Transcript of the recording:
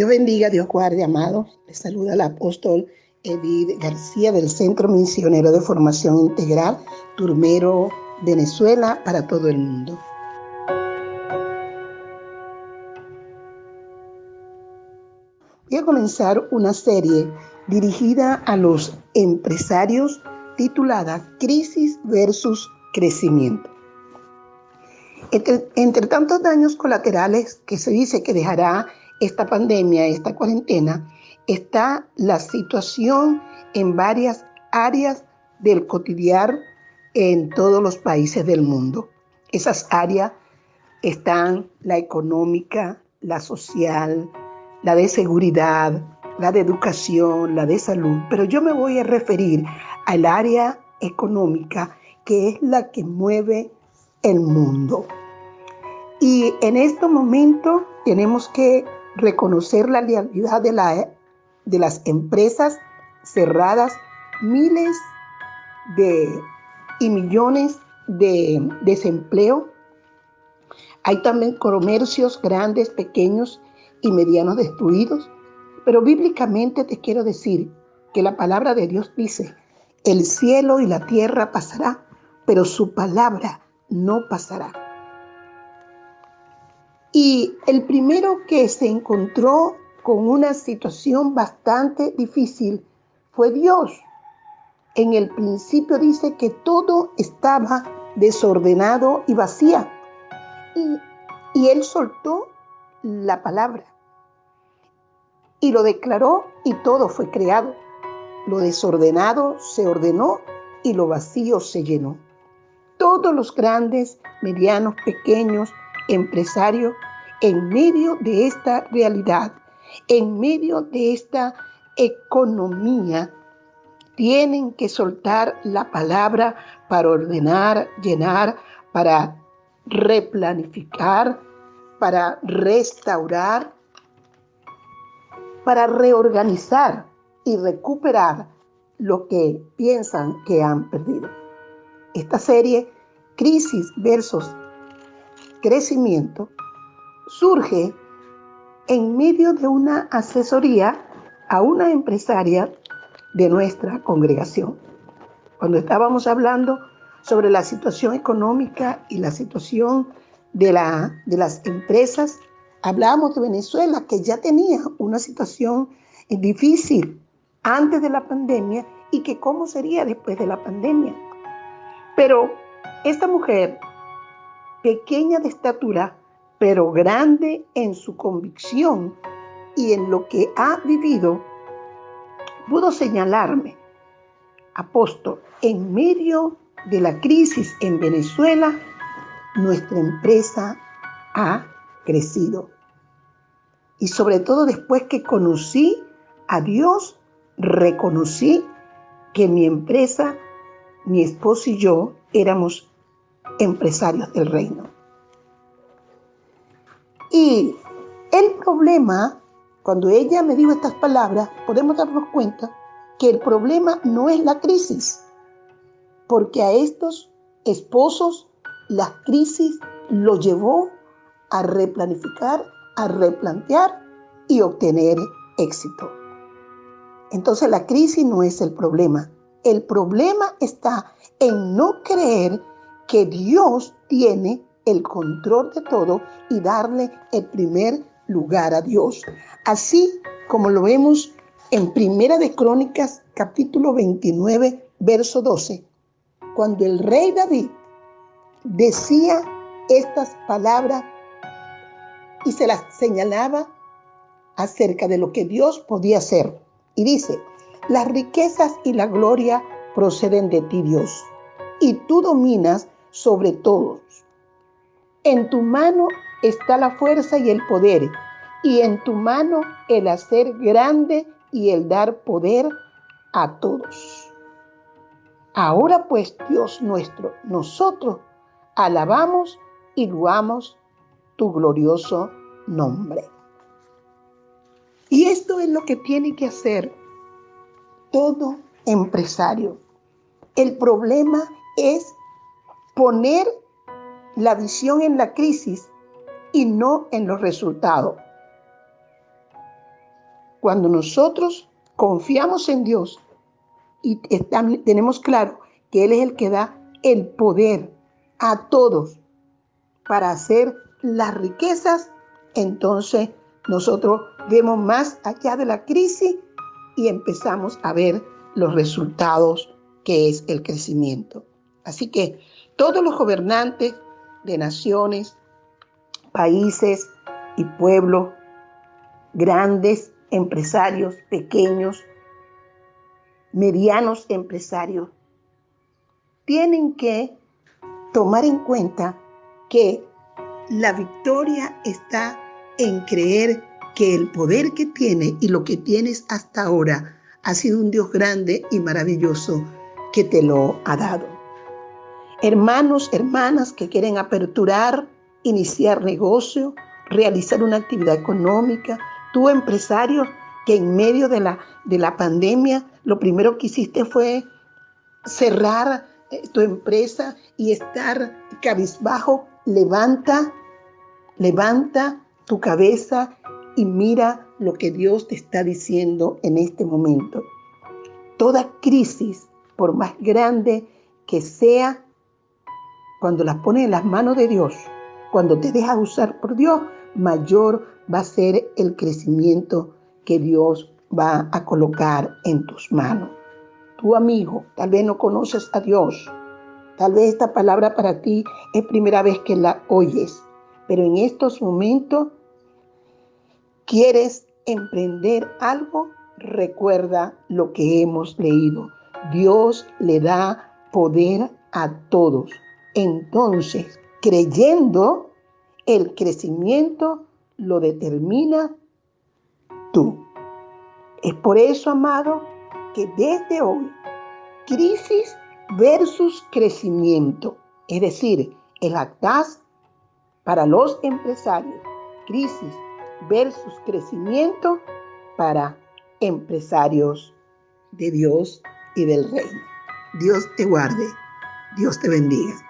Dios bendiga, Dios guarde, amado. Le saluda el apóstol Edith García del Centro Misionero de Formación Integral, Turmero, Venezuela, para todo el mundo. Voy a comenzar una serie dirigida a los empresarios titulada Crisis versus Crecimiento. Entre tantos daños colaterales que se dice que dejará esta pandemia, esta cuarentena, está la situación en varias áreas del cotidiano en todos los países del mundo. Esas áreas están la económica, la social, la de seguridad, la de educación, la de salud, pero yo me voy a referir al área económica que es la que mueve el mundo. Y en este momento tenemos que reconocer la realidad de, la, de las empresas cerradas, miles de, y millones de desempleo. Hay también comercios grandes, pequeños y medianos destruidos. Pero bíblicamente te quiero decir que la palabra de Dios dice, el cielo y la tierra pasará, pero su palabra no pasará. Y el primero que se encontró con una situación bastante difícil fue Dios. En el principio dice que todo estaba desordenado y vacía. Y, y él soltó la palabra y lo declaró y todo fue creado. Lo desordenado se ordenó y lo vacío se llenó. Todos los grandes, medianos, pequeños, empresarios en medio de esta realidad, en medio de esta economía, tienen que soltar la palabra para ordenar, llenar, para replanificar, para restaurar, para reorganizar y recuperar lo que piensan que han perdido. Esta serie, Crisis versus Crecimiento, surge en medio de una asesoría a una empresaria de nuestra congregación. Cuando estábamos hablando sobre la situación económica y la situación de, la, de las empresas, hablábamos de Venezuela, que ya tenía una situación difícil antes de la pandemia y que cómo sería después de la pandemia. Pero esta mujer, pequeña de estatura, pero grande en su convicción y en lo que ha vivido, pudo señalarme, apóstol, en medio de la crisis en Venezuela, nuestra empresa ha crecido. Y sobre todo después que conocí a Dios, reconocí que mi empresa, mi esposo y yo éramos empresarios del reino. Y el problema, cuando ella me dijo estas palabras, podemos darnos cuenta que el problema no es la crisis, porque a estos esposos la crisis lo llevó a replanificar, a replantear y obtener éxito. Entonces la crisis no es el problema. El problema está en no creer que Dios tiene el control de todo y darle el primer lugar a Dios. Así como lo vemos en Primera de Crónicas, capítulo 29, verso 12, cuando el rey David decía estas palabras y se las señalaba acerca de lo que Dios podía hacer. Y dice, las riquezas y la gloria proceden de ti, Dios, y tú dominas sobre todos. En tu mano está la fuerza y el poder, y en tu mano el hacer grande y el dar poder a todos. Ahora pues, Dios nuestro, nosotros alabamos y loamos tu glorioso nombre. Y esto es lo que tiene que hacer todo empresario. El problema es poner la visión en la crisis y no en los resultados. Cuando nosotros confiamos en Dios y tenemos claro que Él es el que da el poder a todos para hacer las riquezas, entonces nosotros vemos más allá de la crisis y empezamos a ver los resultados que es el crecimiento. Así que todos los gobernantes de naciones, países y pueblos, grandes empresarios, pequeños, medianos empresarios, tienen que tomar en cuenta que la victoria está en creer que el poder que tiene y lo que tienes hasta ahora ha sido un Dios grande y maravilloso que te lo ha dado. Hermanos, hermanas que quieren aperturar, iniciar negocio, realizar una actividad económica, tú empresario que en medio de la, de la pandemia lo primero que hiciste fue cerrar eh, tu empresa y estar cabizbajo, levanta, levanta tu cabeza y mira lo que Dios te está diciendo en este momento. Toda crisis, por más grande que sea, cuando la pones en las manos de Dios, cuando te dejas usar por Dios, mayor va a ser el crecimiento que Dios va a colocar en tus manos. Tu amigo, tal vez no conoces a Dios, tal vez esta palabra para ti es primera vez que la oyes, pero en estos momentos quieres emprender algo, recuerda lo que hemos leído. Dios le da poder a todos. Entonces, creyendo, el crecimiento lo determina tú. Es por eso, amado, que desde hoy, crisis versus crecimiento, es decir, el actas para los empresarios, crisis versus crecimiento para empresarios de Dios y del reino. Dios te guarde, Dios te bendiga.